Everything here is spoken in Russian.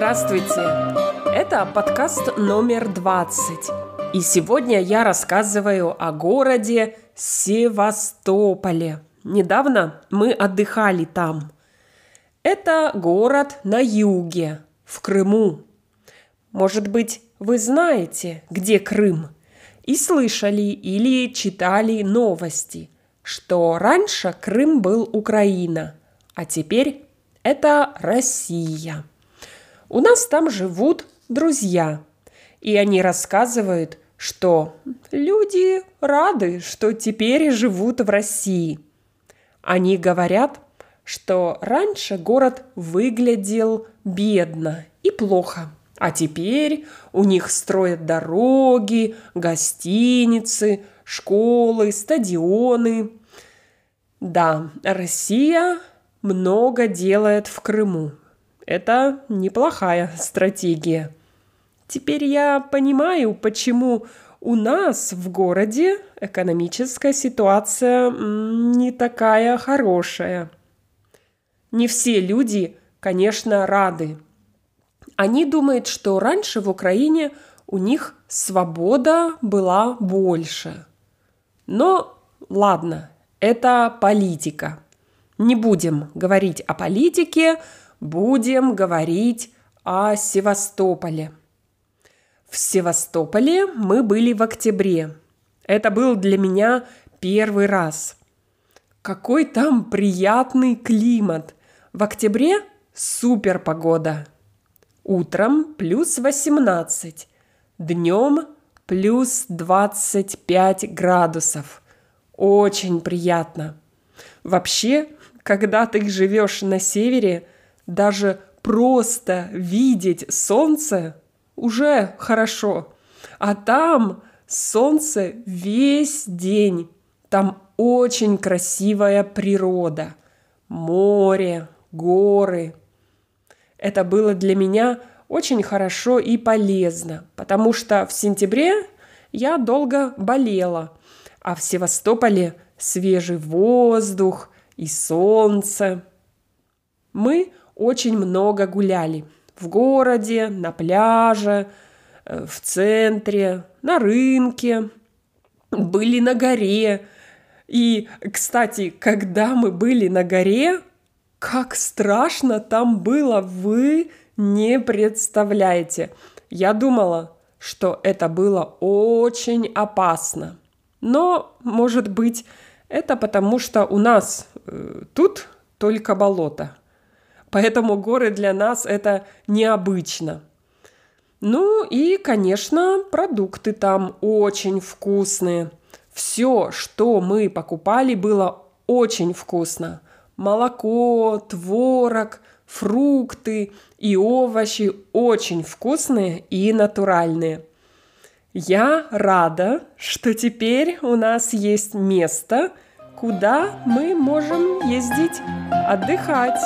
Здравствуйте! Это подкаст номер 20. И сегодня я рассказываю о городе Севастополе. Недавно мы отдыхали там. Это город на юге, в Крыму. Может быть, вы знаете, где Крым? И слышали или читали новости, что раньше Крым был Украина, а теперь это Россия. У нас там живут друзья, и они рассказывают, что люди рады, что теперь живут в России. Они говорят, что раньше город выглядел бедно и плохо, а теперь у них строят дороги, гостиницы, школы, стадионы. Да, Россия много делает в Крыму. Это неплохая стратегия. Теперь я понимаю, почему у нас в городе экономическая ситуация не такая хорошая. Не все люди, конечно, рады. Они думают, что раньше в Украине у них свобода была больше. Но ладно, это политика. Не будем говорить о политике, будем говорить о Севастополе. В Севастополе мы были в октябре. Это был для меня первый раз. Какой там приятный климат. В октябре супер погода. Утром плюс 18, днем плюс 25 градусов. Очень приятно. Вообще, когда ты живешь на севере – даже просто видеть солнце уже хорошо. А там солнце весь день. Там очень красивая природа. Море, горы. Это было для меня очень хорошо и полезно, потому что в сентябре я долго болела, а в Севастополе свежий воздух и солнце. Мы очень много гуляли. В городе, на пляже, э, в центре, на рынке, были на горе. И, кстати, когда мы были на горе, как страшно там было, вы не представляете. Я думала, что это было очень опасно. Но, может быть, это потому, что у нас тут только болото. Поэтому горы для нас это необычно. Ну и, конечно, продукты там очень вкусные. Все, что мы покупали, было очень вкусно. Молоко, творог, фрукты и овощи очень вкусные и натуральные. Я рада, что теперь у нас есть место, куда мы можем ездить отдыхать.